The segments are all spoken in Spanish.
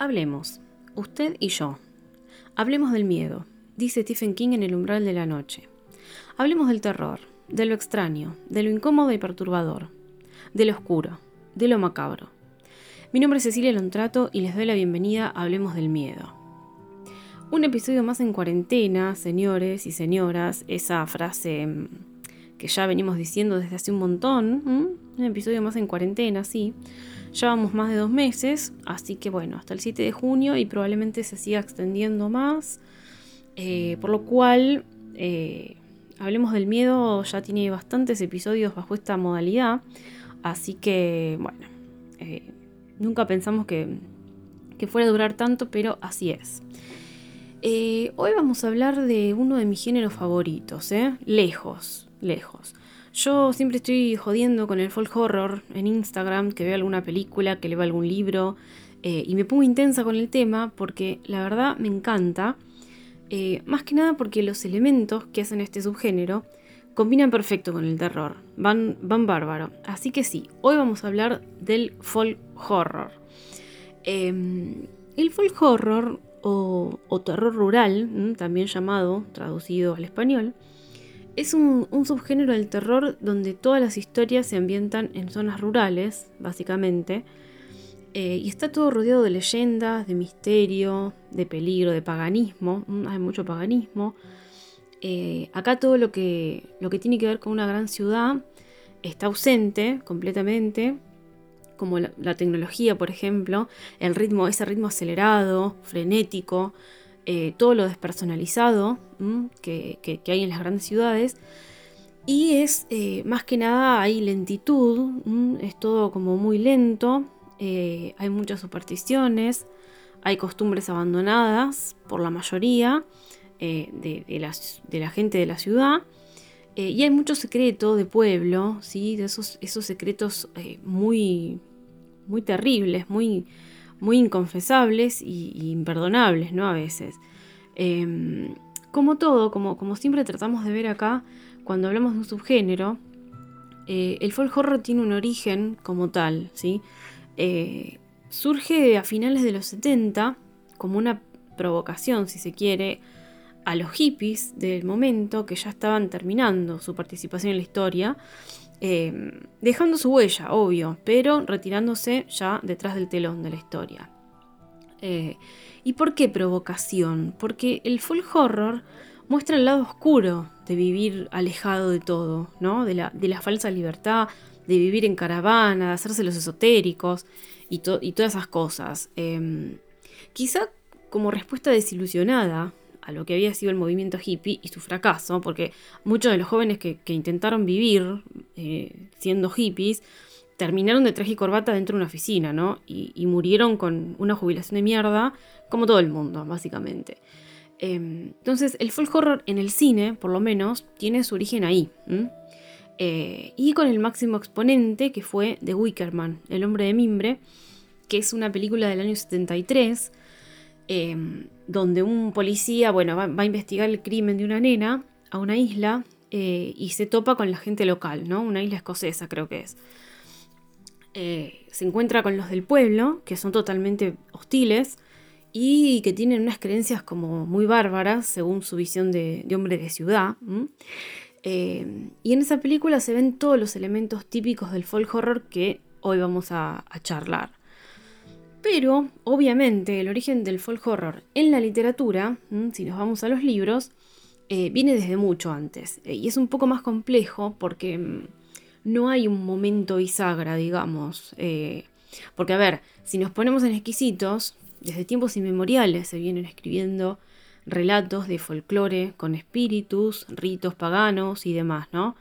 Hablemos, usted y yo. Hablemos del miedo, dice Stephen King en El umbral de la noche. Hablemos del terror, de lo extraño, de lo incómodo y perturbador, de lo oscuro, de lo macabro. Mi nombre es Cecilia Lontrato y les doy la bienvenida a Hablemos del Miedo. Un episodio más en cuarentena, señores y señoras, esa frase mm, que ya venimos diciendo desde hace un montón, un episodio más en cuarentena, sí. Llevamos más de dos meses, así que bueno, hasta el 7 de junio y probablemente se siga extendiendo más. Eh, por lo cual, eh, Hablemos del Miedo ya tiene bastantes episodios bajo esta modalidad. Así que, bueno, eh, nunca pensamos que, que, fuera a durar tanto, pero así es. hoy vamos a hablar de uno de mis géneros favoritos, lejos, lejos. Yo siempre estoy jodiendo con el folk horror en Instagram, que veo alguna película, que leo algún libro, eh, y me pongo intensa con el tema porque la verdad me encanta. Eh, más que nada porque los elementos que hacen este subgénero combinan perfecto con el terror, van, van bárbaro. Así que sí, hoy vamos a hablar del folk horror. Em, el folk horror o, o terror rural, también llamado, traducido al español, es un, subgénero del terror donde todas las historias se ambientan en zonas rurales, básicamente, eh, y está todo rodeado de leyendas, de misterio, de peligro, de paganismo, mm, hay mucho paganismo. Eh, acá todo lo que, lo que tiene que ver con una gran ciudad está ausente completamente, como la, la tecnología, por ejemplo, el ritmo, ese ritmo acelerado, frenético, eh, todo lo despersonalizado que, hay en las grandes ciudades. Y es eh, más que nada hay lentitud, es todo como muy lento, eh, hay muchas supersticiones, hay costumbres abandonadas por la mayoría de, la, gente de la ciudad. y hay mucho secreto de pueblo, ¿sí? de esos, esos secretos muy, muy terribles, muy, muy inconfesables y, imperdonables, ¿no? A veces. Em, como todo, como, como siempre tratamos de ver acá, cuando hablamos de un subgénero, eh, el folk tiene un origen como tal, ¿sí? Eh, surge a finales de los 70 como una provocación, si se quiere, a los hippies del momento que ya estaban terminando su participación en la historia Em, dejando su huella, obvio, pero retirándose ya detrás del telón de la historia. Eh, ¿Y por qué provocación? Porque el full horror muestra el lado oscuro de vivir alejado de todo, ¿no? De la, de la falsa libertad, de vivir en caravana, de hacerse los esotéricos y, todas esas cosas. Em, quizá como respuesta desilusionada a lo que había sido el movimiento hippie y su fracaso, porque muchos de los jóvenes que, intentaron vivir eh, siendo hippies terminaron de traje y corbata dentro de una oficina, ¿no? Y, murieron con una jubilación de mierda, como todo el mundo, básicamente. Em, entonces, el folk horror en el cine, por lo menos, tiene su origen ahí. Eh, y con el máximo exponente que fue The Wickerman, El hombre de mimbre, que es una película del año 73 Em, donde un policía, bueno, va, a investigar el crimen de una nena a una isla eh, y se topa con la gente local, ¿no? Una isla escocesa creo que es. Eh, se encuentra con los del pueblo, que son totalmente hostiles y que tienen unas creencias como muy bárbaras, según su visión de, hombre de ciudad. Em, y en esa película se ven todos los elementos típicos del folk horror que hoy vamos a charlar. Pero, obviamente, el origen del folk horror en la literatura, si nos vamos a los libros, eh, viene desde mucho antes. Eh, y es un poco más complejo porque mm, no hay un momento bisagra, digamos. Eh, porque, a ver, si nos ponemos en exquisitos, desde tiempos inmemoriales se vienen escribiendo relatos de folclore con espíritus, ritos paganos y demás, ¿no?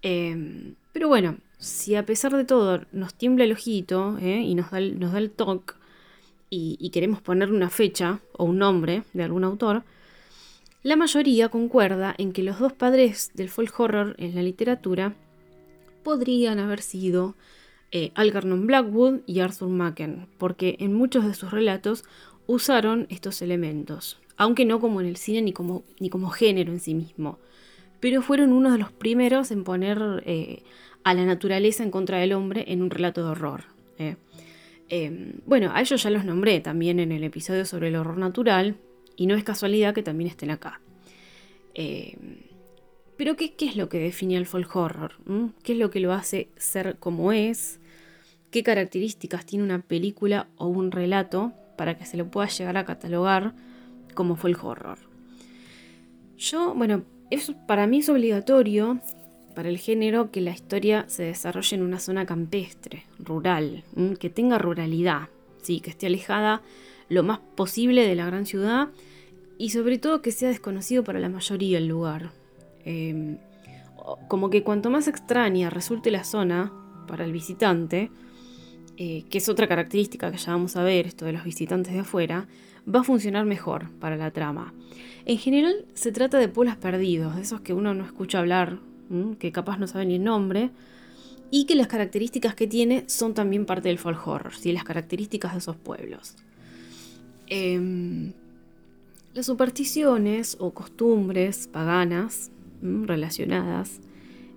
pero bueno, si a pesar de todo nos tiembla el ojito ¿eh? y nos da el, nos da el toque y, queremos poner una fecha o un nombre de algún autor, la mayoría concuerda en que los dos padres del folk horror en la literatura podrían haber sido eh, Algernon Blackwood y Arthur Machen, porque en muchos de sus relatos usaron estos elementos, aunque no como en el cine ni como, ni como género en sí mismo, pero fueron uno de los primeros en poner eh, a la naturaleza en contra del hombre en un relato de horror. Eh. Em, bueno, a ellos ya los nombré también en el episodio sobre el horror natural y no es casualidad que también estén acá. Em, pero ¿qué, es lo que define al folk horror? ¿Qué es lo que lo hace ser como es? ¿Qué características tiene una película o un relato para que se lo pueda llegar a catalogar como folk horror? Yo, bueno, para mí es obligatorio para el género que la historia se desarrolle en una zona campestre, rural, que tenga ruralidad, ¿sí? que esté alejada lo más posible de la gran ciudad y sobre todo que sea desconocido para la mayoría el lugar. Em, como que cuanto más extraña resulte la zona para el visitante, eh, que es otra característica que ya vamos a ver, esto de los visitantes de afuera, va a funcionar mejor para la trama. En general se trata de pueblos perdidos, de esos que uno no escucha hablar que capaz no sabe ni el nombre, y que las características que tiene son también parte del folk horror, ¿sí? las características de esos pueblos. Em, las supersticiones o costumbres paganas relacionadas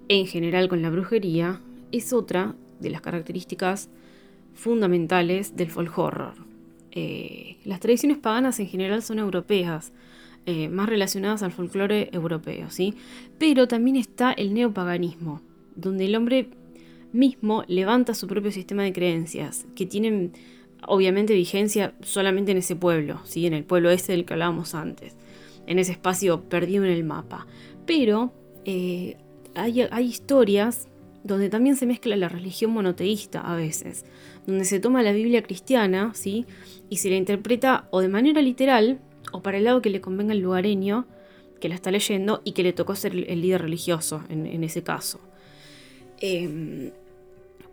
en general con la brujería es otra de las características fundamentales del folk horror. Eh, las tradiciones paganas en general son europeas, eh, más relacionadas al folclore europeo, ¿sí? Pero también está el neopaganismo, donde el hombre mismo levanta su propio sistema de creencias, que tienen obviamente vigencia solamente en ese pueblo, ¿sí? en el pueblo ese del que hablábamos antes, en ese espacio perdido en el mapa. Pero eh, hay, hay historias donde también se mezcla la religión monoteísta a veces, donde se toma la Biblia cristiana, ¿sí? Y se la interpreta o de manera literal, o para el lado que le convenga el lugareño que la está leyendo y que le tocó ser el líder religioso en, ese caso. Em,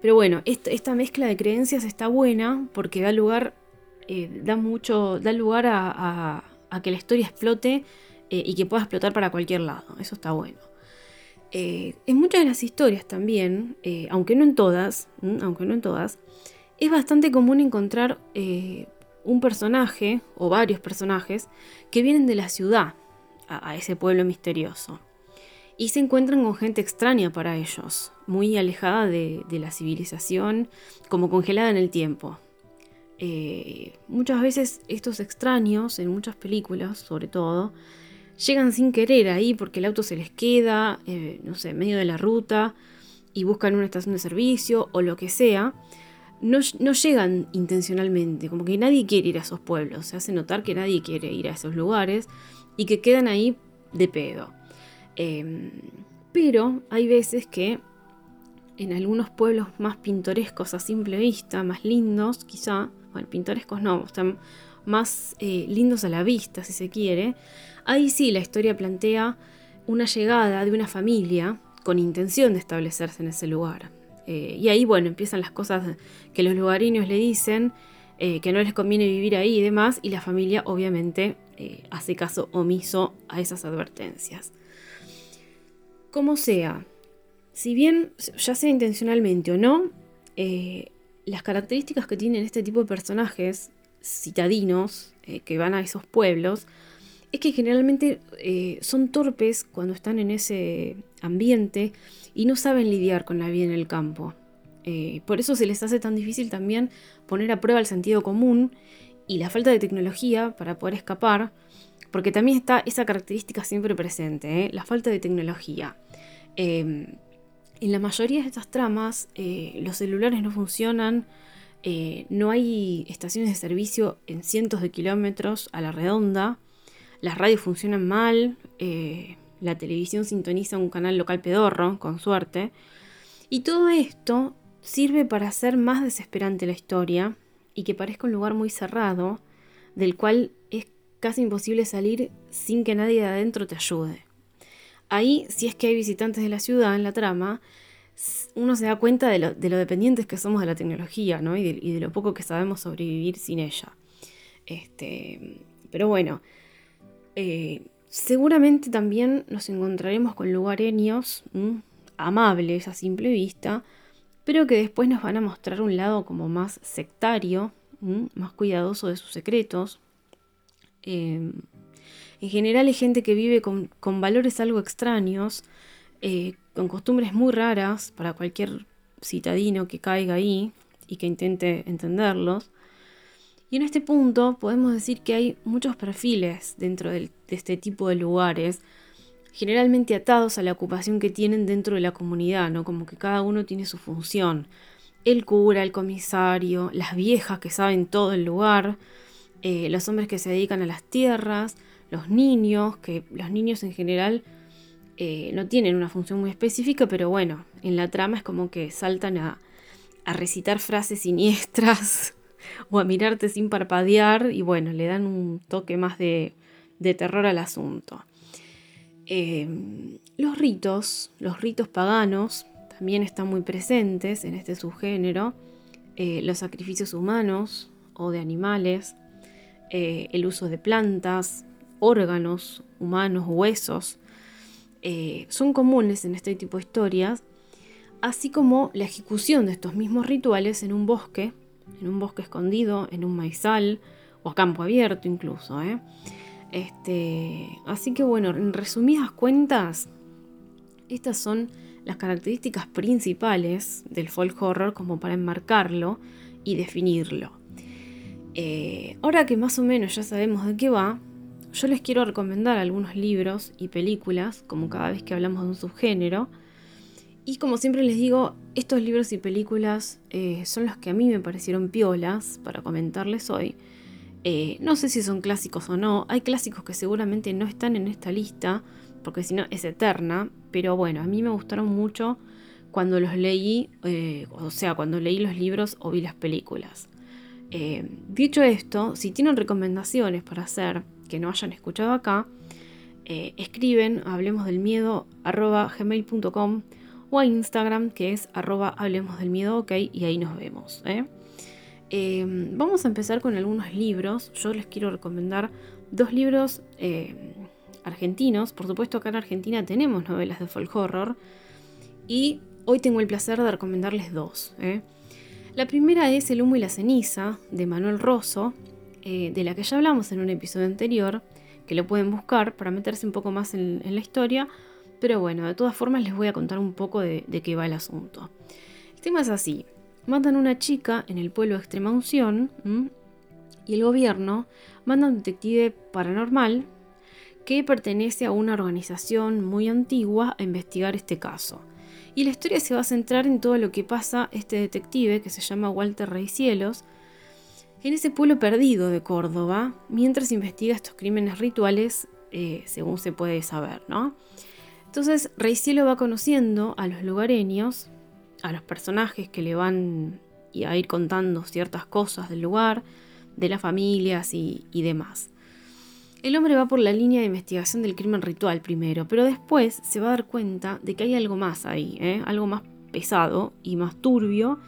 pero bueno, esta, mezcla de creencias está buena porque da lugar, eh, da mucho, da lugar a, que la historia explote eh, y que pueda explotar para cualquier lado. Eso está bueno. Eh, en muchas de las historias también, aunque no en todas, aunque no en todas, es bastante común encontrar un personaje o varios personajes que vienen de la ciudad a, ese pueblo misterioso y se encuentran con gente extraña para ellos, muy alejada de, la civilización, como congelada en el tiempo. Eh, muchas veces estos extraños, en muchas películas sobre todo, llegan sin querer ahí porque el auto se les queda, eh, no sé, en medio de la ruta y buscan una estación de servicio o lo que sea, no, llegan intencionalmente, como que nadie quiere ir a esos pueblos, se hace notar que nadie quiere ir a esos lugares y que quedan ahí de pedo. Em, pero hay veces que en algunos pueblos más pintorescos a simple vista, más lindos quizá, bueno, pintorescos no, están más eh, lindos a la vista si se quiere, ahí sí la historia plantea una llegada de una familia con intención de establecerse en ese lugar. Eh, y ahí, bueno, empiezan las cosas que los lugareños le dicen, eh, que no les conviene vivir ahí y demás, y la familia obviamente eh, hace caso omiso a esas advertencias. Como sea, si bien ya sea intencionalmente o no, las características que tienen este tipo de personajes citadinos que van a esos pueblos, es que generalmente son torpes cuando están en ese ambiente y no saben lidiar con la vida en el campo. Eh, por eso se les hace tan difícil también poner a prueba el sentido común y la falta de tecnología para poder escapar, porque también está esa característica siempre presente, ¿eh? la falta de tecnología. Em, en la mayoría de estas tramas eh, los celulares no funcionan, no hay estaciones de servicio en cientos de kilómetros a la redonda, las radios funcionan mal, la televisión sintoniza un canal local pedorro, con suerte, y todo esto sirve para hacer más desesperante la historia y que parezca un lugar muy cerrado, del cual es casi imposible salir sin que nadie de adentro te ayude. Ahí, si es que hay visitantes de la ciudad en la trama, uno se da cuenta de lo, dependientes que somos de la tecnología, ¿no? Y de, lo poco que sabemos sobrevivir sin ella. Este, pero bueno, eh, Seguramente también nos encontraremos con lugareños amables a simple vista, pero que después nos van a mostrar un lado como más sectario, más cuidadoso de sus secretos. Em, en general hay gente que vive con, valores algo extraños, eh, con costumbres muy raras para cualquier citadino que caiga ahí y que intente entenderlos. Y en este punto podemos decir que hay muchos perfiles dentro de este tipo de lugares, generalmente atados a la ocupación que tienen dentro de la comunidad, ¿no? Como que cada uno tiene su función. El cura, el comisario, las viejas que saben todo el lugar, eh, los hombres que se dedican a las tierras, los niños, que los niños en general eh, no tienen una función muy específica, pero bueno, en la trama es como que saltan a, a recitar frases siniestras o a mirarte sin parpadear y bueno, le dan un toque más de, terror al asunto. Em, los ritos, los ritos paganos, también están muy presentes en este subgénero. Eh, los sacrificios humanos o de animales, eh, el uso de plantas, órganos humanos, huesos, eh, son comunes en este tipo de historias, así como la ejecución de estos mismos rituales en un bosque en un bosque escondido, en un maizal o a campo abierto incluso. ¿eh? Este, así que bueno, en resumidas cuentas, estas son las características principales del folk horror como para enmarcarlo y definirlo. Eh, ahora que más o menos ya sabemos de qué va, yo les quiero recomendar algunos libros y películas, como cada vez que hablamos de un subgénero, y como siempre les digo, estos libros y películas eh, son los que a mí me parecieron piolas para comentarles hoy. Eh, no sé si son clásicos o no, hay clásicos que seguramente no están en esta lista, porque si no es eterna, pero bueno, a mí me gustaron mucho cuando los leí, eh, o sea, cuando leí los libros o vi las películas. dicho esto, si tienen recomendaciones para hacer que no hayan escuchado acá, escriben hablemos del miedo gmail.com o a Instagram que es arroba hablemos del miedo ok y ahí nos vemos. ¿eh? Em, vamos a empezar con algunos libros. Yo les quiero recomendar dos libros em, argentinos. Por supuesto acá en Argentina tenemos novelas de folk horror y hoy tengo el placer de recomendarles dos. ¿eh? La primera es El humo y la ceniza de Manuel Rosso, eh, de la que ya hablamos en un episodio anterior, que lo pueden buscar para meterse un poco más en la historia pero bueno, de todas formas les voy a contar un poco de, qué va el asunto. El tema es así. Matan a una chica en el pueblo de Extrema Unción y el gobierno manda a un detective paranormal que pertenece a una organización muy antigua a investigar este caso. Y la historia se va a centrar en todo lo que pasa este detective que se llama Walter Rey Cielos en ese pueblo perdido de Córdoba mientras investiga estos crímenes rituales eh, según se puede saber, ¿no? Entonces, Rey Cielo va conociendo a los lugareños, a los personajes que le van a ir contando ciertas cosas del lugar, de las familias y, demás. El hombre va por la línea de investigación del crimen ritual primero, pero después se va a dar cuenta de que hay algo más ahí, ¿eh? algo más pesado y más turbio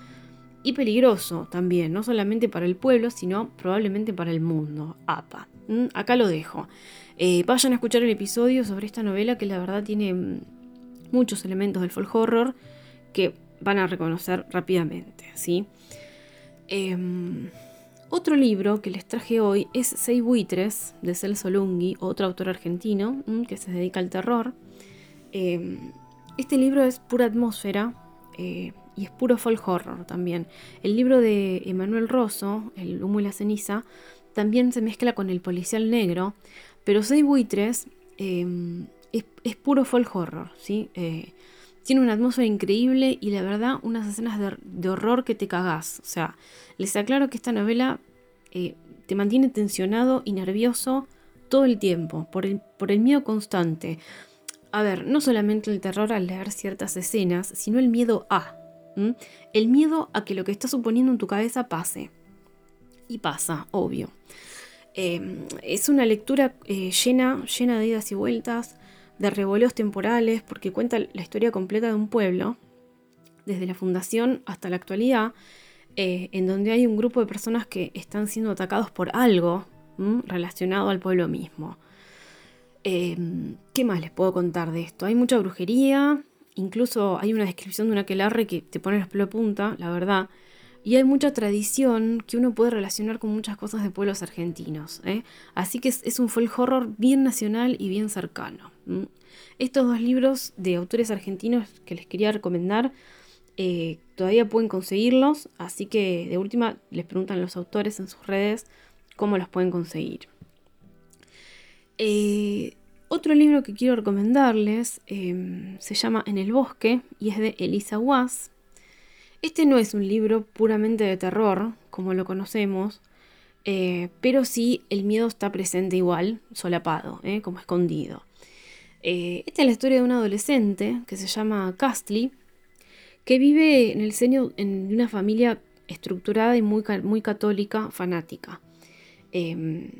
y peligroso también, no solamente para el pueblo, sino probablemente para el mundo. APA. ¿Mm? Acá lo dejo. Eh, vayan a escuchar el episodio sobre esta novela que la verdad tiene mm, muchos elementos del folk horror que van a reconocer rápidamente. ¿sí? Em, otro libro que les traje hoy es Seis buitres de Celso Lunghi, otro autor argentino mm, que se dedica al terror. Em, este libro es pura atmósfera eh, y es puro folk horror también. El libro de Emanuel Rosso, El humo y la ceniza, también se mezcla con el policial negro, pero Seis buitres em, es, puro folk horror, ¿sí? Eh, tiene una atmósfera increíble y la verdad unas escenas de, horror que te cagás. O sea, les aclaro que esta novela eh, te mantiene tensionado y nervioso todo el tiempo, por el, miedo constante. A ver, no solamente el terror al leer ciertas escenas, sino el miedo a. El miedo a que lo que estás suponiendo en tu cabeza pase. Y pasa, obvio. Em, es una lectura eh, llena, llena de idas y vueltas, de revoleos temporales, porque cuenta la historia completa de un pueblo, desde la fundación hasta la actualidad, eh, en donde hay un grupo de personas que están siendo atacados por algo relacionado al pueblo mismo. Em, ¿Qué más les puedo contar de esto? Hay mucha brujería, incluso hay una descripción de una aquelarre que te pone los pelos punta, la verdad. Y hay mucha tradición que uno puede relacionar con muchas cosas de pueblos argentinos. ¿eh? Así que es, un folk horror bien nacional y bien cercano. Estos dos libros de autores argentinos que les quería recomendar Eh, todavía pueden conseguirlos, así que de última les preguntan los autores en sus redes cómo los pueden conseguir. Eh, otro libro que quiero recomendarles se llama En el bosque y es de Elisa Was. Este no es un libro puramente de terror, como lo conocemos, eh, pero sí el miedo está presente igual, solapado, eh, como escondido. Eh, esta es la historia de un adolescente que se llama Castly, que vive en el seno de una familia estructurada y muy, católica, fanática. Em,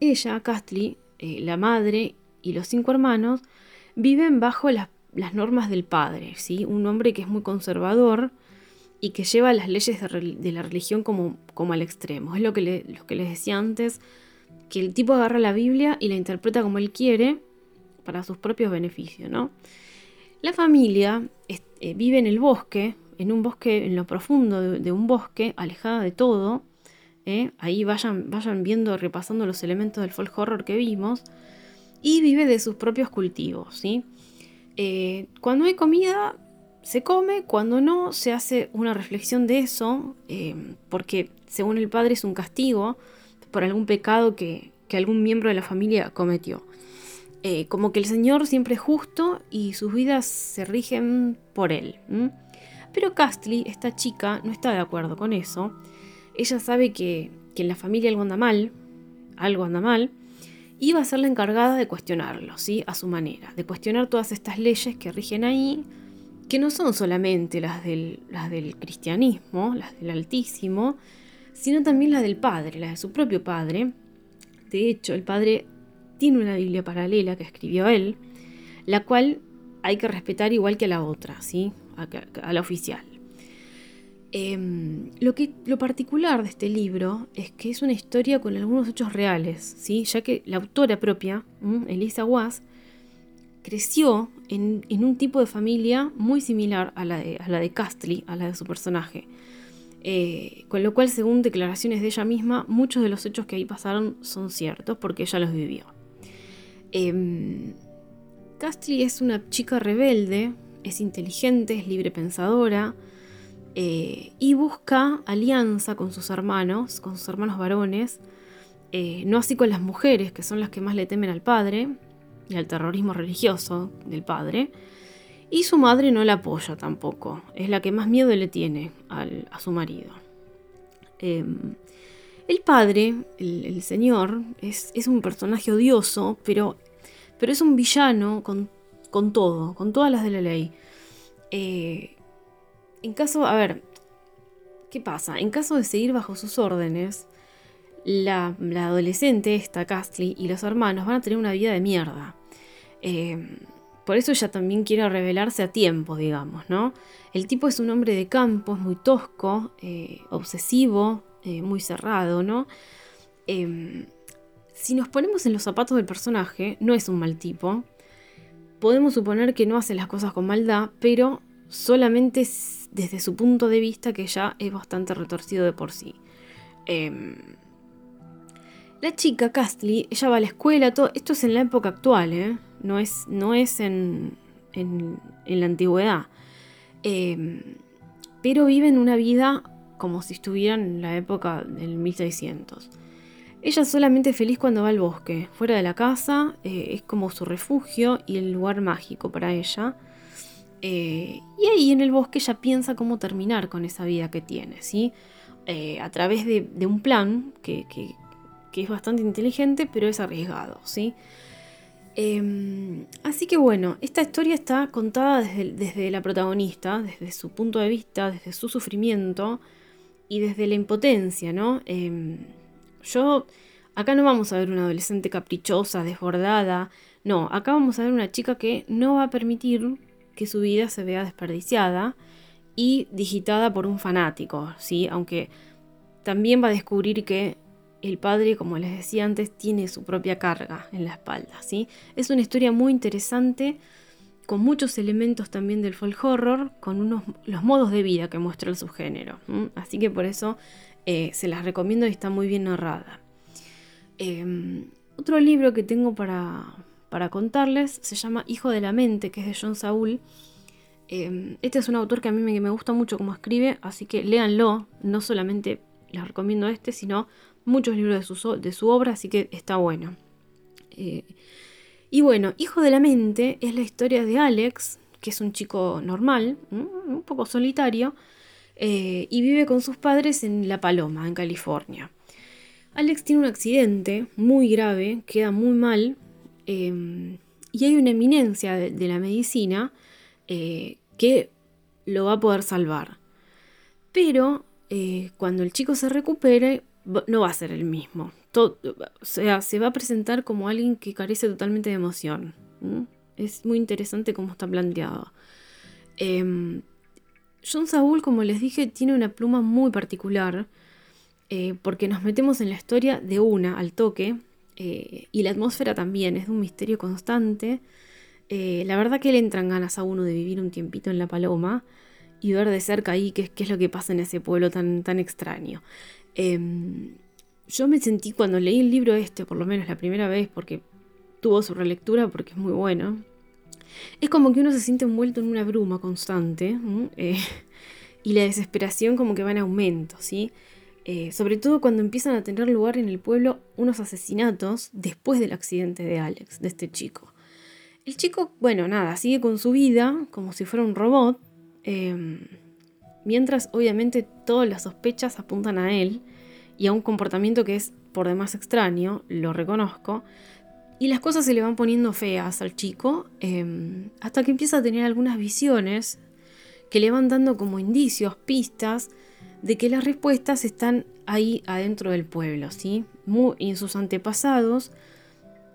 ella, Castly, la madre y los cinco hermanos viven bajo las, normas del padre, ¿sí? un hombre que es muy conservador y que lleva las leyes de, la religión como, como, al extremo. Es lo que, lo que les decía antes, que el tipo agarra la Biblia y la interpreta como él quiere para sus propios beneficios. ¿no? La familia eh, vive en el bosque, en un bosque, en lo profundo de, un bosque, alejada de todo. ¿eh? Ahí vayan, vayan viendo, repasando los elementos del folk horror que vimos y vive de sus propios cultivos. ¿sí? Eh, cuando hay comida, se come, cuando no, se hace una reflexión de eso, eh, porque según el padre es un castigo por algún pecado que, algún miembro de la familia cometió. Eh, como que el Señor siempre es justo y sus vidas se rigen por Él. Pero Castly, esta chica, no está de acuerdo con eso. Ella sabe que, que en la familia algo anda mal, algo anda mal, y va a ser la encargada de cuestionarlo, ¿sí? A su manera, de cuestionar todas estas leyes que rigen ahí, que no son solamente las del, las del cristianismo, las del Altísimo, sino también las del Padre, las de su propio Padre. De hecho, el Padre tiene una Biblia paralela que escribió él, la cual hay que respetar igual que a la otra, ¿sí? a la oficial. Em, lo, que, lo particular de este libro es que es una historia con algunos hechos reales, ¿sí? ya que la autora propia, Elisa Was, creció en, un tipo de familia muy similar a la de, a Castly, a la de su personaje. Eh, con lo cual, según declaraciones de ella misma, muchos de los hechos que ahí pasaron son ciertos porque ella los vivió. Eh, es una chica rebelde, es inteligente, es libre pensadora, eh, y busca alianza con sus hermanos, con sus hermanos varones, eh, no así con las mujeres, que son las que más le temen al padre y al terrorismo religioso del padre. Y su madre no la apoya tampoco, es la que más miedo le tiene a su marido. Em, el padre, el, señor, es, un personaje odioso, pero, pero es un villano con, con, todo, con todas las de la ley. Eh, en caso, a ver, ¿qué pasa? En caso de seguir bajo sus órdenes, la, adolescente, esta Castly, y los hermanos van a tener una vida de mierda. Eh, por eso ella también quiere revelarse a tiempo, digamos, ¿no? El tipo es un hombre de campo, es muy tosco, eh, obsesivo, eh, muy cerrado, ¿no? si nos ponemos en los zapatos del personaje, no es un mal tipo. Podemos suponer que no hace las cosas con maldad, pero solamente desde su punto de vista que ya es bastante retorcido de por sí. Em, la chica, Castly, ella va a la escuela, todo, esto es en la época actual, ¿eh? No es, no es en, en, la antigüedad. Em, pero viven una vida como si estuvieran en la época del 1600. Ella es solamente feliz cuando va al bosque, fuera de la casa, eh, es como su refugio y el lugar mágico para ella. Eh, y ahí en el bosque ella piensa cómo terminar con esa vida que tiene, ¿sí? Eh, a través de, un plan que, es bastante inteligente, pero es arriesgado, ¿sí? Em, así que bueno, esta historia está contada desde, desde, la protagonista, desde su punto de vista, desde su sufrimiento y desde la impotencia, ¿no? Em, yo, acá no vamos a ver una adolescente caprichosa, desbordada, no, acá vamos a ver una chica que no va a permitir que su vida se vea desperdiciada y digitada por un fanático, ¿sí? Aunque también va a descubrir que el padre, como les decía antes, tiene su propia carga en la espalda, ¿sí? Es una historia muy interesante con muchos elementos también del folk horror, con unos, los modos de vida que muestra el subgénero. Así que por eso eh, se las recomiendo y está muy bien narrada. Em, otro libro que tengo para, para contarles se llama Hijo de la Mente, que es de John Saul. Em, este es un autor que a mí me, gusta mucho como escribe, así que léanlo. No solamente les recomiendo este, sino muchos libros de su, de su obra, así que está bueno. Eh, y bueno, Hijo de la Mente es la historia de Alex, que es un chico normal, un poco solitario, eh, y vive con sus padres en La Paloma, en California. Alex tiene un accidente muy grave, queda muy mal, em, y hay una eminencia de, la medicina eh, que lo va a poder salvar. Pero cuando el chico se recupere, no va a ser el mismo. o sea, se va a presentar como alguien que carece totalmente de emoción. Es muy interesante cómo está planteado. Em, John Saúl, como les dije, tiene una pluma muy particular. Eh, porque nos metemos en la historia de una al toque. Eh, y la atmósfera también es de un misterio constante. Eh, la verdad que le entran ganas a uno de vivir un tiempito en La Paloma y ver de cerca ahí qué, qué es lo que pasa en ese pueblo tan, tan extraño. Em, yo me sentí cuando leí el libro este, por lo menos la primera vez, porque tuvo su relectura, porque es muy bueno. Es como que uno se siente envuelto en una bruma constante eh, y la desesperación como que va en aumento, ¿sí? Eh, sobre todo cuando empiezan a tener lugar en el pueblo unos asesinatos después del accidente de Alex, de este chico. El chico, bueno, nada, sigue con su vida como si fuera un robot, em, mientras obviamente todas las sospechas apuntan a él y a un comportamiento que es por demás extraño, lo reconozco, y las cosas se le van poniendo feas al chico, em, hasta que empieza a tener algunas visiones que le van dando como indicios, pistas, de que las respuestas están ahí adentro del pueblo, ¿sí? Muy, en sus antepasados,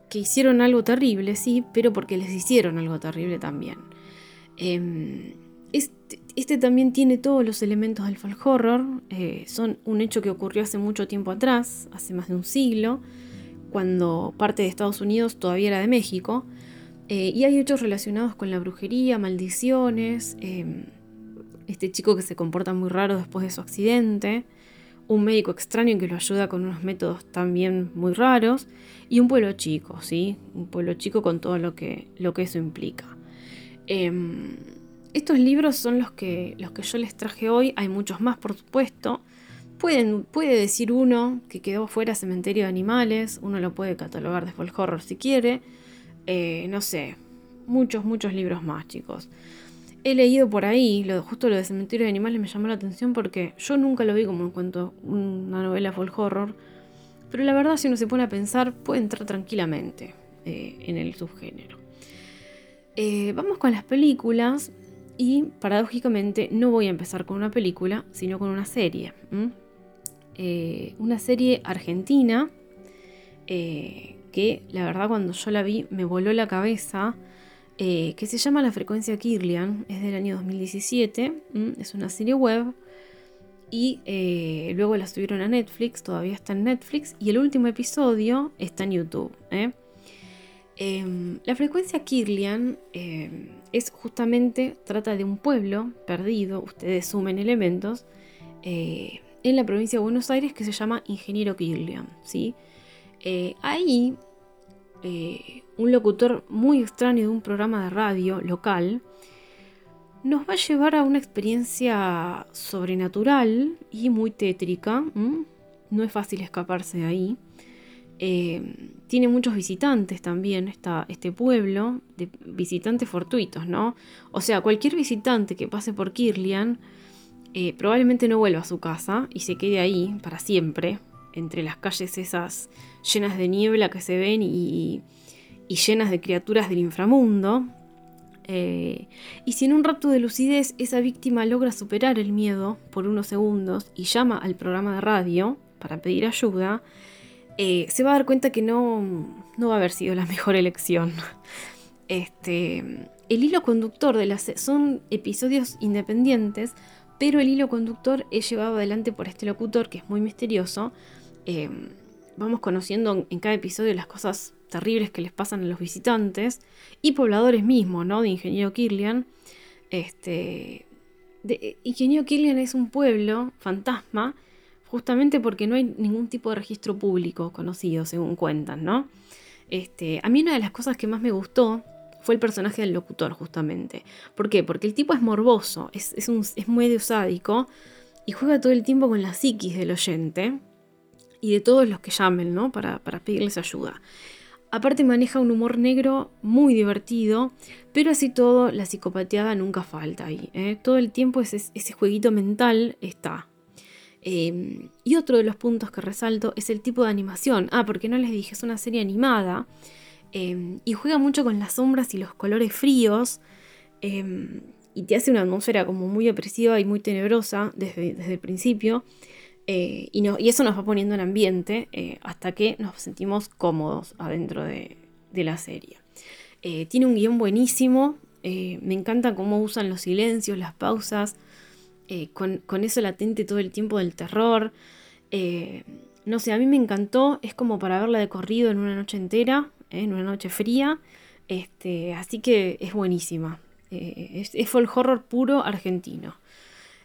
que hicieron algo terrible, sí, pero porque les hicieron algo terrible también. Este, este, también tiene todos los elementos del folk horror, eh, son un hecho que ocurrió hace mucho tiempo atrás, hace más de un siglo, cuando parte de Estados Unidos todavía era de México, eh, y hay hechos relacionados con la brujería, maldiciones, em, este chico que se comporta muy raro después de su accidente, un médico extraño que lo ayuda con unos métodos también muy raros y un pueblo chico, ¿sí? Un pueblo chico con todo lo que, lo que eso implica. Em, estos libros son los que, los que yo les traje hoy, hay muchos más por supuesto. Puede decir uno que quedó fuera Cementerio de Animales, uno lo puede catalogar de folk horror si quiere, eh, no sé, muchos, muchos libros más chicos he leído por ahí, justo lo de Cementerio de Animales me llamó la atención porque yo nunca lo vi como un cuento, una novela folk horror, pero la verdad si uno se pone a pensar puede entrar tranquilamente eh, en el subgénero. Eh, vamos con las películas y paradójicamente no voy a empezar con una película, sino con una serie. Eh, una serie argentina que la verdad cuando yo la vi me voló la cabeza eh, que se llama La frecuencia Kirlian, es del año 2017, es una serie web y eh, luego la subieron a Netflix, todavía está en Netflix y el último episodio está en YouTube. ¿eh? Em, la frecuencia Kirlian em, es justamente, trata de un pueblo perdido, ustedes sumen elementos, en la provincia de Buenos Aires que se llama Ingeniero Kirlian. ¿sí? ahí eh, un locutor muy extraño de un programa de radio local, nos va a llevar a una experiencia sobrenatural y muy tétrica. No es fácil escaparse de ahí. Eh, tiene muchos visitantes también este pueblo, de visitantes fortuitos, ¿no? O sea, cualquier visitante que pase por Kirlian eh, probablemente no vuelva a su casa y se quede ahí para siempre, entre las calles esas llenas de niebla que se ven y, llenas de criaturas del inframundo. Eh, y si en un rapto de lucidez esa víctima logra superar el miedo por unos segundos y llama al programa de radio para pedir ayuda, eh, se va a dar cuenta que no, no, va a haber sido la mejor elección. Este, el hilo conductor de son episodios independientes, pero el hilo conductor es llevado adelante por este locutor que es muy misterioso, Em, vamos conociendo en cada episodio las cosas terribles que les pasan a los visitantes y pobladores mismos, ¿no? De Ingeniero Kirlian. Este, de, Ingeniero Kirlian es un pueblo fantasma justamente porque no hay ningún tipo de registro público conocido, según cuentan, ¿no? Este, a mí una de las cosas que más me gustó fue el personaje del locutor, justamente. ¿Por qué? Porque el tipo es morboso, es, es, un, es medio sádico y juega todo el tiempo con la psiquis del oyente y de todos los que llamen, ¿no? Para, para pedirles ayuda. Aparte maneja un humor negro muy divertido, pero así todo la psicopateada nunca falta ahí. ¿eh? Todo el tiempo ese, ese jueguito mental está. Em, y otro de los puntos que resalto es el tipo de animación. Ah, porque no les dije, es una serie animada. Em, y juega mucho con las sombras y los colores fríos. Em, y te hace una atmósfera como muy opresiva y muy tenebrosa desde, el principio. Eh, y, eso nos va poniendo en ambiente eh, hasta que nos sentimos cómodos adentro de, de la serie. Eh, tiene un guion buenísimo. me encanta cómo usan los silencios, las pausas. Eh, con, eso latente todo el tiempo del terror. Eh, no sé, a mí me encantó, es como para verla de corrido en una noche entera, eh, en una noche fría, este, así que es buenísima. es, es horror puro argentino.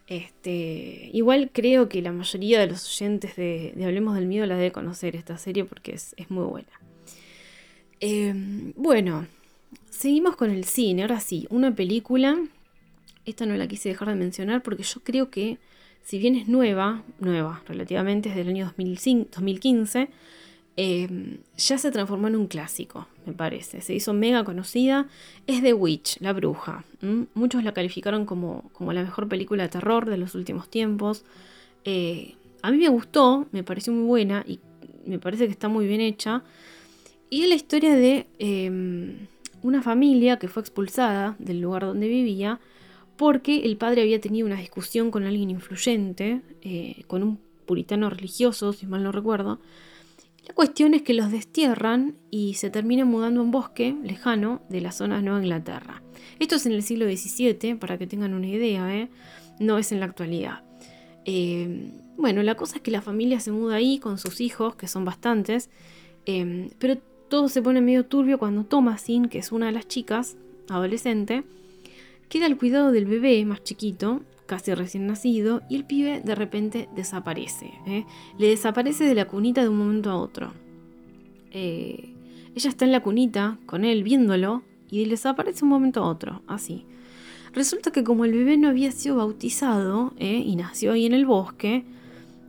Este, igual creo que la mayoría de los oyentes de, Hablemos del Miedo la debe conocer esta serie porque es, es muy buena. bueno, seguimos con el cine. Ahora sí, una película esta no la quise dejar de mencionar porque yo creo que, si bien es nueva, nueva relativamente, es del año 2015, em, ya se transformó en un clásico, me parece. Se hizo mega conocida. Es The Witch, La Bruja. Muchos la calificaron como, como, la mejor película de terror de los últimos tiempos. Eh, a mí me gustó, me pareció muy buena y me parece que está muy bien hecha. Y es la historia de em, una familia que fue expulsada del lugar donde vivía porque el padre había tenido una discusión con alguien influyente, eh, con un puritano religioso, si mal no recuerdo. La cuestión es que los destierran y se terminan mudando a un bosque lejano de la zona de Nueva Inglaterra. Esto es en el siglo XVII, para que tengan una idea, ¿eh? no es en la actualidad. Eh, bueno, la cosa es que la familia se muda ahí con sus hijos, que son bastantes, pero todo se pone medio turbio cuando Thomasin, que es una de las chicas, adolescente, Queda al cuidado del bebé más chiquito, casi recién nacido, y el pibe de repente desaparece. ¿eh? Le desaparece de la cunita de un momento a otro. Eh, ella está en la cunita con él viéndolo y desaparece un momento a otro, así. Resulta que como el bebé no había sido bautizado ¿eh? y nació ahí en el bosque,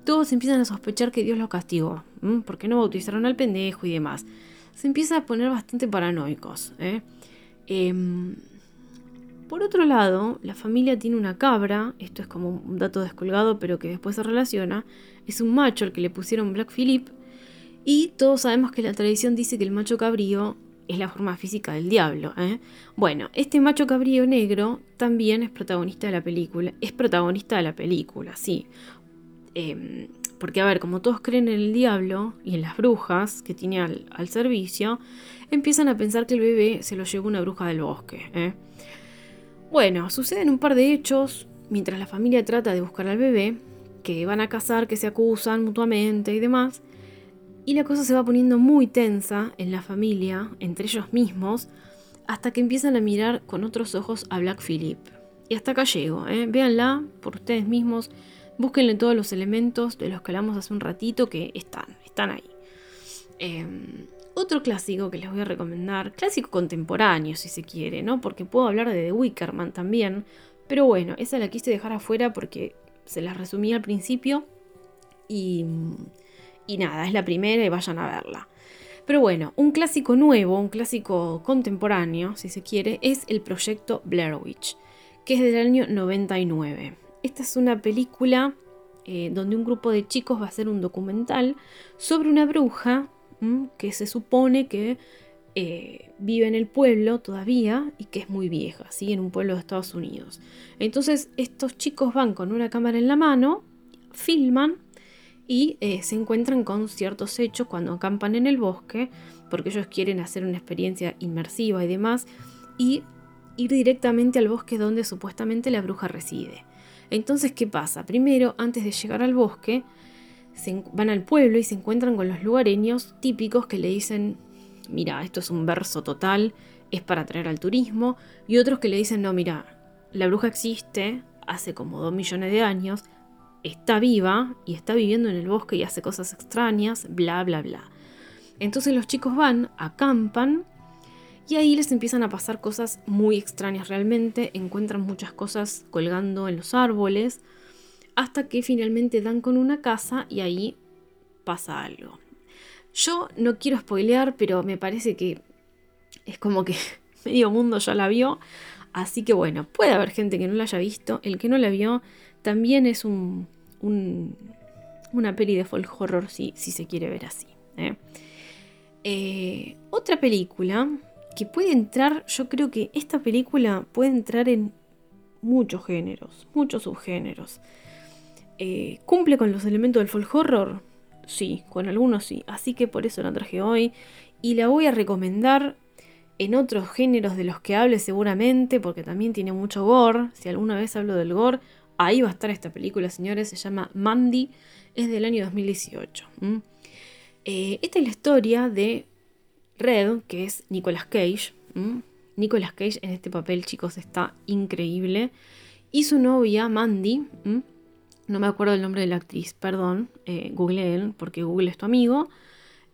todos empiezan a sospechar que Dios lo castigó, porque no bautizaron al pendejo y demás. Se empieza a poner bastante paranoicos. ¿eh? Em, por otro lado, la familia tiene una cabra, esto es como un dato descolgado pero que después se relaciona, es un macho al que le pusieron Black Philip y todos sabemos que la tradición dice que el macho cabrío es la forma física del diablo. ¿eh? Bueno, este macho cabrío negro también es protagonista de la película, es protagonista de la película, sí. Em, porque a ver, como todos creen en el diablo y en las brujas que tiene al, al servicio, empiezan a pensar que el bebé se lo llevó una bruja del bosque. ¿eh? Bueno, suceden un par de hechos mientras la familia trata de buscar al bebé, que van a casar, que se acusan mutuamente y demás, y la cosa se va poniendo muy tensa en la familia, entre ellos mismos, hasta que empiezan a mirar con otros ojos a Black Phillip. Y hasta acá llego, ¿eh? véanla por ustedes mismos, búsquenle todos los elementos de los que hablamos hace un ratito que están, están ahí. Em, otro clásico que les voy a recomendar, clásico contemporáneo si se quiere, ¿no? Porque puedo hablar de The Wickerman también, pero bueno, esa la quise dejar afuera porque se las resumí al principio y, y nada, es la primera y vayan a verla. Pero bueno, un clásico nuevo, un clásico contemporáneo, si se quiere, es el proyecto Blair Witch, que es del año 99. Esta es una película eh, donde un grupo de chicos va a hacer un documental sobre una bruja que se supone que eh, vive en el pueblo todavía y que es muy vieja, ¿sí? en un pueblo de Estados Unidos. Entonces estos chicos van con una cámara en la mano, filman y eh, se encuentran con ciertos hechos cuando acampan en el bosque, porque ellos quieren hacer una experiencia inmersiva y demás, y ir directamente al bosque donde supuestamente la bruja reside. Entonces, ¿qué pasa? Primero, antes de llegar al bosque, van al pueblo y se encuentran con los lugareños típicos que le dicen, mira, esto es un verso total, es para atraer al turismo, y otros que le dicen, no, mira, la bruja existe hace como dos millones de años, está viva y está viviendo en el bosque y hace cosas extrañas, bla, bla, bla. Entonces los chicos van, acampan, Y ahí les empiezan a pasar cosas muy extrañas realmente, encuentran muchas cosas colgando en los árboles, hasta que finalmente dan con una casa y ahí pasa algo. Yo no quiero spoilear, pero me parece que es como que medio mundo ya la vio. Así que bueno, puede haber gente que no la haya visto. El que no la vio también es un, una peli de folk horror, si, si se quiere ver así. ¿eh? Eh, otra película que puede entrar, yo creo que esta película puede entrar en muchos géneros, muchos subgéneros. Eh, ¿Cumple con los elementos del folk horror? Sí, con algunos sí. Así que por eso la traje hoy. Y la voy a recomendar en otros géneros de los que hable seguramente, porque también tiene mucho gore. Si alguna vez hablo del gore, ahí va a estar esta película, señores. Se llama Mandy, es del año 2018. Eh, esta es la historia de Red, que es Nicolas Cage. Nicolas Cage en este papel, chicos, está increíble. Y su novia, Mandy, no me acuerdo el nombre de la actriz, perdón, eh, googleen, porque Google es tu amigo.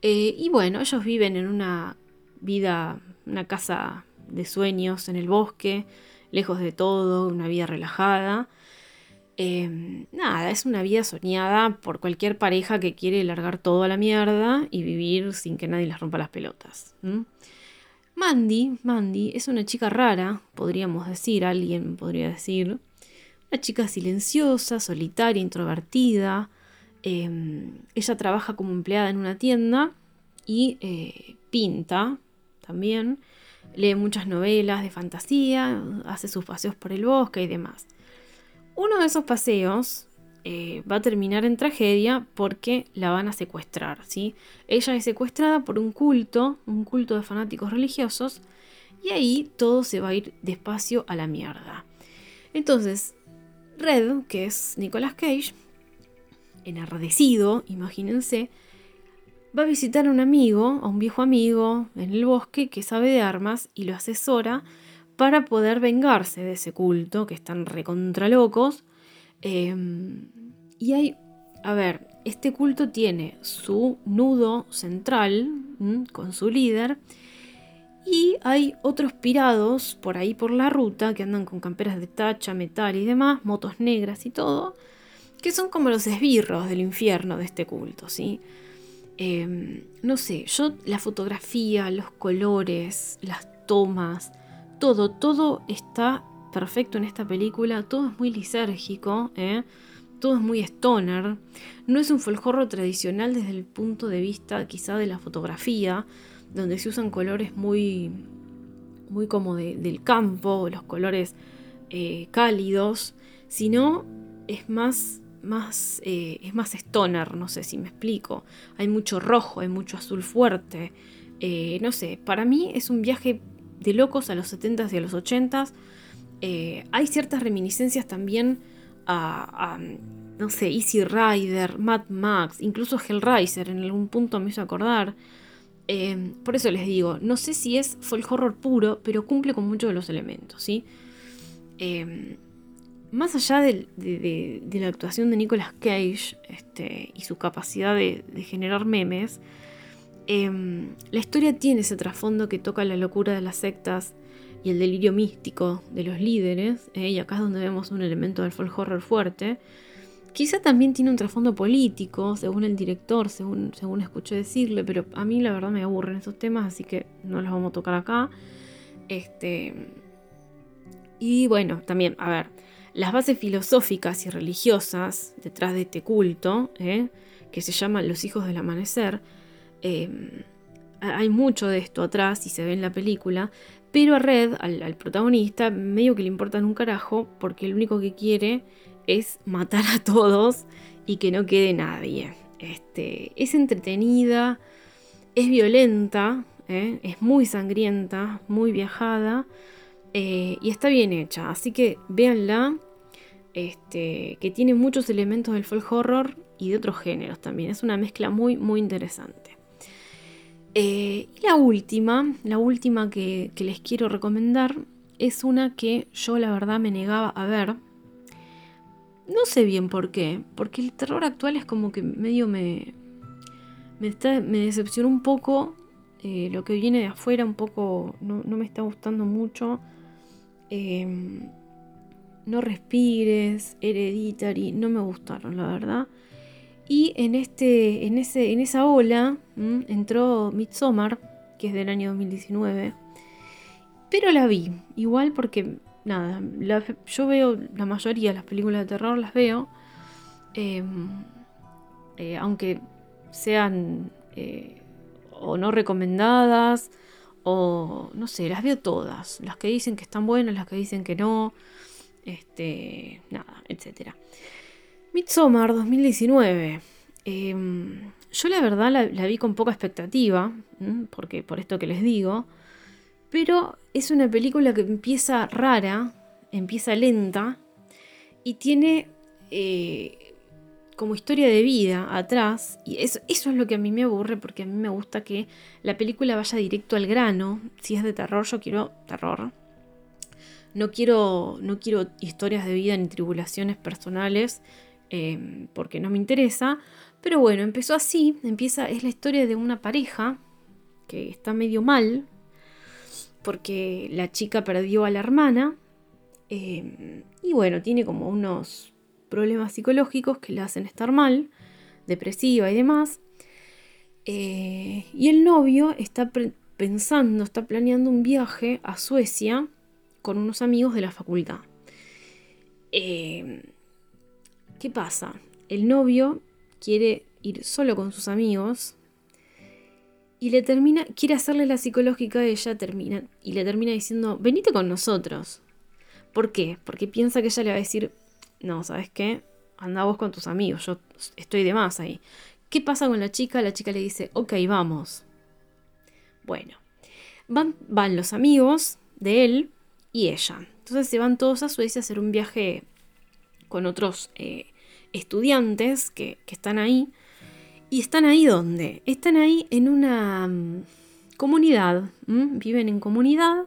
Eh, y bueno, ellos viven en una vida, una casa de sueños en el bosque, lejos de todo, una vida relajada. Em, nada, es una vida soñada por cualquier pareja que quiere largar todo a la mierda y vivir sin que nadie les rompa las pelotas. Mandy, Mandy es una chica rara, podríamos decir, alguien podría decir, una chica silenciosa, solitaria, introvertida. Em, ella trabaja como empleada en una tienda y eh, pinta también. Lee muchas novelas de fantasía, hace sus paseos por el bosque y demás. Uno de esos paseos eh, va a terminar en tragedia porque la van a secuestrar. ¿sí? Ella es secuestrada por un culto, un culto de fanáticos religiosos, y ahí todo se va a ir despacio a la mierda. Entonces, Red, que es Nicolas Cage, enardecido, imagínense, va a visitar a un amigo, a un viejo amigo en el bosque que sabe de armas y lo asesora para poder vengarse de ese culto, que están recontra locos. Em, y hay, a ver, este culto tiene su nudo central con su líder y hay otros pirados por ahí por la ruta que andan con camperas de tacha, metal y demás, motos negras y todo, que son como los esbirros del infierno de este culto, ¿sí? Em, no sé, yo la fotografía, los colores, las tomas, todo, todo está perfecto en esta película, todo es muy lisérgico, ¿eh? todo es muy stoner, no es un folclore tradicional desde el punto de vista quizá de la fotografía, donde se usan colores muy, muy como del campo, los colores eh, cálidos, sino es más, más, eh, es más stoner, no sé si me explico. Hay mucho rojo, hay mucho azul fuerte. Eh, no sé, para mí es un viaje de locos a los 70s y a los 80s. hay ciertas reminiscencias también a, a, no sé, Easy Rider, Mad Max, incluso Hellraiser en algún punto me hizo acordar. Em, por eso les digo, no sé si es folk horror puro, pero cumple con muchos de los elementos, ¿sí? Em, más allá de, la actuación de Nicolas Cage este, y su capacidad de, generar memes, em, la historia tiene ese trasfondo que toca la locura de las sectas y el delirio místico de los líderes, ¿eh? y acá es donde vemos un elemento del folk horror fuerte. Quizá también tiene un trasfondo político, según el director, según, según escuché decirle, pero a mí la verdad me aburren esos temas, así que no los vamos a tocar acá. Este. Y bueno, también, a ver, las bases filosóficas y religiosas detrás de este culto, ¿eh? que se llama Los Hijos del Amanecer, em, hay mucho de esto atrás y se ve en la película, pero a Red, al, al protagonista, medio que le importa un carajo, porque el único que quiere es matar a todos y que no quede nadie. Este, es entretenida, es violenta, ¿eh? es muy sangrienta, muy viajada eh, y está bien hecha. Así que véanla, este, que tiene muchos elementos del folk horror y de otros géneros también. Es una mezcla muy, muy interesante. Eh, y la última, la última que les quiero recomendar es una que yo la verdad me negaba a ver no sé bien por qué, porque el terror actual es como que medio me, me, decepcionó un poco. eh, lo que viene de afuera un poco no, me está gustando mucho. Em, no respires, Hereditary, no me gustaron, la verdad. Y en, este, en, ese, en esa ola entró Midsommar, que es del año 2019. Pero la vi, igual porque, nada, yo veo la mayoría de las películas de terror, las veo. Em, eh, aunque sean eh, o no recomendadas, o no sé, las veo todas. Las que dicen que están buenas, las que dicen que no. Este, nada, etc. Midsommar 2019. Em, yo la verdad la, vi con poca expectativa, porque por esto que les digo, pero es una película que empieza rara, empieza lenta y tiene eh, como historia de vida atrás, y eso, es lo que a mí me aburre, porque a mí me gusta que la película vaya directo al grano, si es de terror yo quiero terror. No quiero, no quiero historias de vida ni tribulaciones personales, em, porque no me interesa. Pero bueno, empezó así, empieza, es la historia de una pareja que está medio mal, porque la chica perdió a la hermana, em, y bueno, tiene como unos problemas psicológicos que le hacen estar mal, depresiva y demás. Eh, y el novio está pensando, está planeando un viaje a Suecia con unos amigos de la facultad. Eh, ¿Qué pasa? El novio quiere ir solo con sus amigos y le termina, quiere hacerle la psicológica a ella termina, y le termina diciendo, venite con nosotros. ¿Por qué? Porque piensa que ella le va a decir, no, ¿sabes qué? Anda vos con tus amigos, yo estoy de más ahí. ¿Qué pasa con la chica? La chica le dice, ok, vamos. Bueno, van, van los amigos de él y ella. Entonces se van todos a Suecia a hacer un viaje con otros eh, estudiantes que, están ahí. ¿Y están ahí dónde? Están ahí en una mm, comunidad. Viven en comunidad.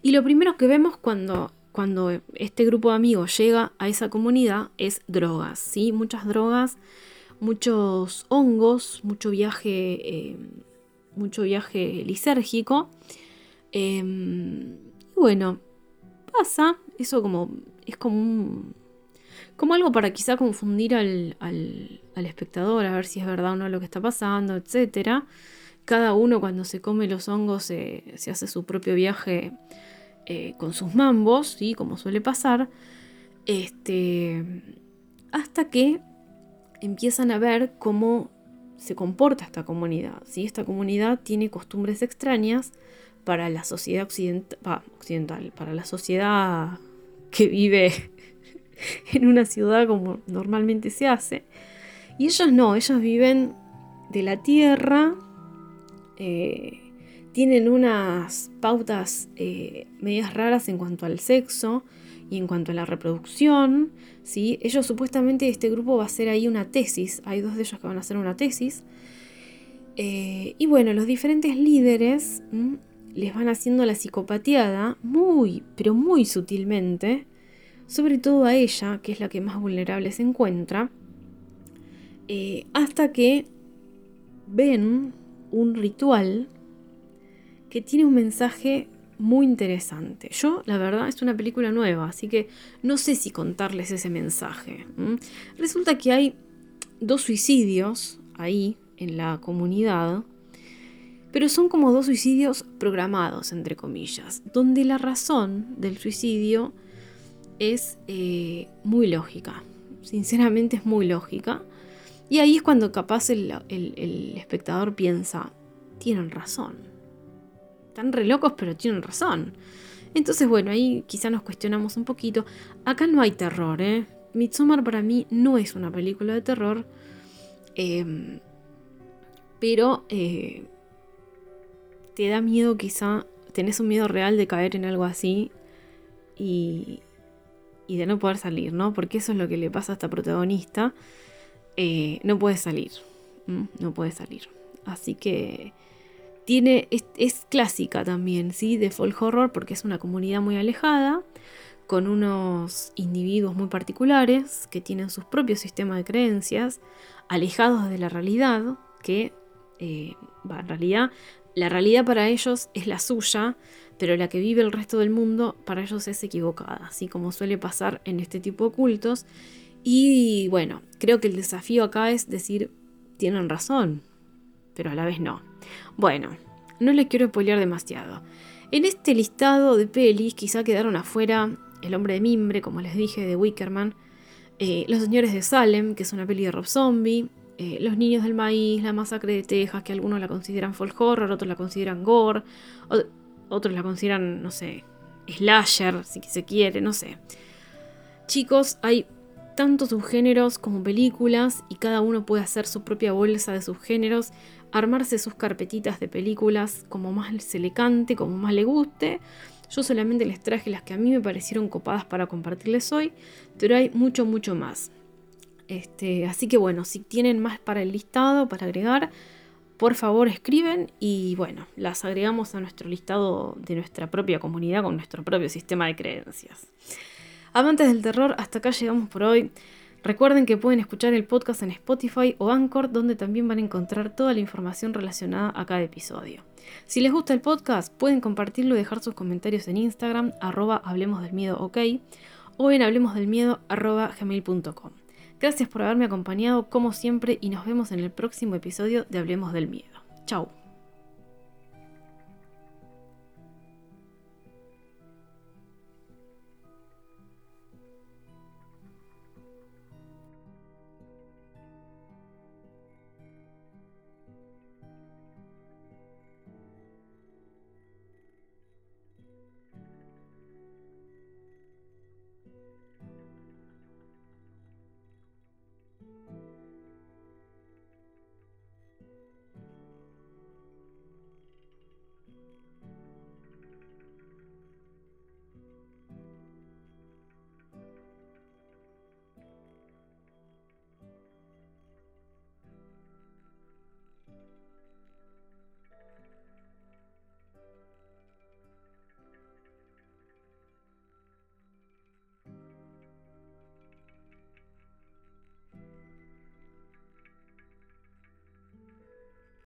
Y lo primero que vemos cuando, cuando este grupo de amigos llega a esa comunidad es drogas. ¿sí? Muchas drogas, muchos hongos, mucho viaje, eh, mucho viaje lisérgico. Em, bueno, pasa, eso como es como como algo para quizá confundir al, espectador, a ver si es verdad o no lo que está pasando, etc. Cada uno cuando se come los hongos se, hace su propio viaje eh, con sus mambos, ¿sí? como suele pasar, este, hasta que empiezan a ver cómo se comporta esta comunidad. ¿sí? Esta comunidad tiene costumbres extrañas, para la sociedad occidental, para la sociedad que vive en una ciudad como normalmente se hace. Y ellos no, ellos viven de la tierra, eh, tienen unas pautas eh, medias raras en cuanto al sexo y en cuanto a la reproducción. ¿sí? Ellos supuestamente, este grupo va a hacer ahí una tesis, hay dos de ellos que van a hacer una tesis. Eh, y bueno, los diferentes líderes les van haciendo la psicopatiada muy, pero muy sutilmente, sobre todo a ella, que es la que más vulnerable se encuentra, eh, hasta que ven un ritual que tiene un mensaje muy interesante. Yo, la verdad, es una película nueva, así que no sé si contarles ese mensaje. Resulta que hay dos suicidios ahí en la comunidad pero son como dos suicidios programados, entre comillas, donde la razón del suicidio es eh, muy lógica, sinceramente es muy lógica. Y ahí es cuando capaz el, espectador piensa, tienen razón. Están re locos, pero tienen razón. Entonces, bueno, ahí quizá nos cuestionamos un poquito. Acá no hay terror, ¿eh? Midsommar para mí no es una película de terror. Em, pero eh, te da miedo quizá, tenés un miedo real de caer en algo así y, y de no poder salir, ¿no? Porque eso es lo que le pasa a esta protagonista. Eh, no puede salir, no puede salir. Así que tiene, es, clásica también, ¿sí? De folk horror porque es una comunidad muy alejada, con unos individuos muy particulares que tienen sus propios sistemas de creencias, alejados de la realidad, que eh, en realidad La realidad para ellos es la suya, pero la que vive el resto del mundo para ellos es equivocada, así como suele pasar en este tipo de cultos. Y bueno, creo que el desafío acá es decir, tienen razón, pero a la vez no. Bueno, no les quiero spoilear demasiado. En este listado de pelis quizá quedaron afuera El hombre de mimbre, como les dije, de Wickerman, eh, Los señores de Salem, que es una peli de Rob Zombie, eh, Los niños del maíz, La masacre de Texas, que algunos la consideran folk horror, otros la consideran gore, otros la consideran, no sé, slasher, si se quiere, no sé. Chicos, hay tantos subgéneros como películas y cada uno puede hacer su propia bolsa de subgéneros, armarse sus carpetitas de películas como más se le cante, como más le guste. Yo solamente les traje las que a mí me parecieron copadas para compartirles hoy, pero hay mucho, mucho más. Este, así que bueno, si tienen más para el listado, para agregar, por favor escriben y bueno, las agregamos a nuestro listado de nuestra propia comunidad con nuestro propio sistema de creencias. Amantes del terror, hasta acá llegamos por hoy. Recuerden que pueden escuchar el podcast en Spotify o Anchor, donde también van a encontrar toda la información relacionada a cada episodio. Si les gusta el podcast, pueden compartirlo y dejar sus comentarios en Instagram, arroba hablemos del miedo o en hablemosdelmiedo arroba. Gracias por haberme acompañado como siempre y nos vemos en el próximo episodio de Hablemos del Miedo. Chao.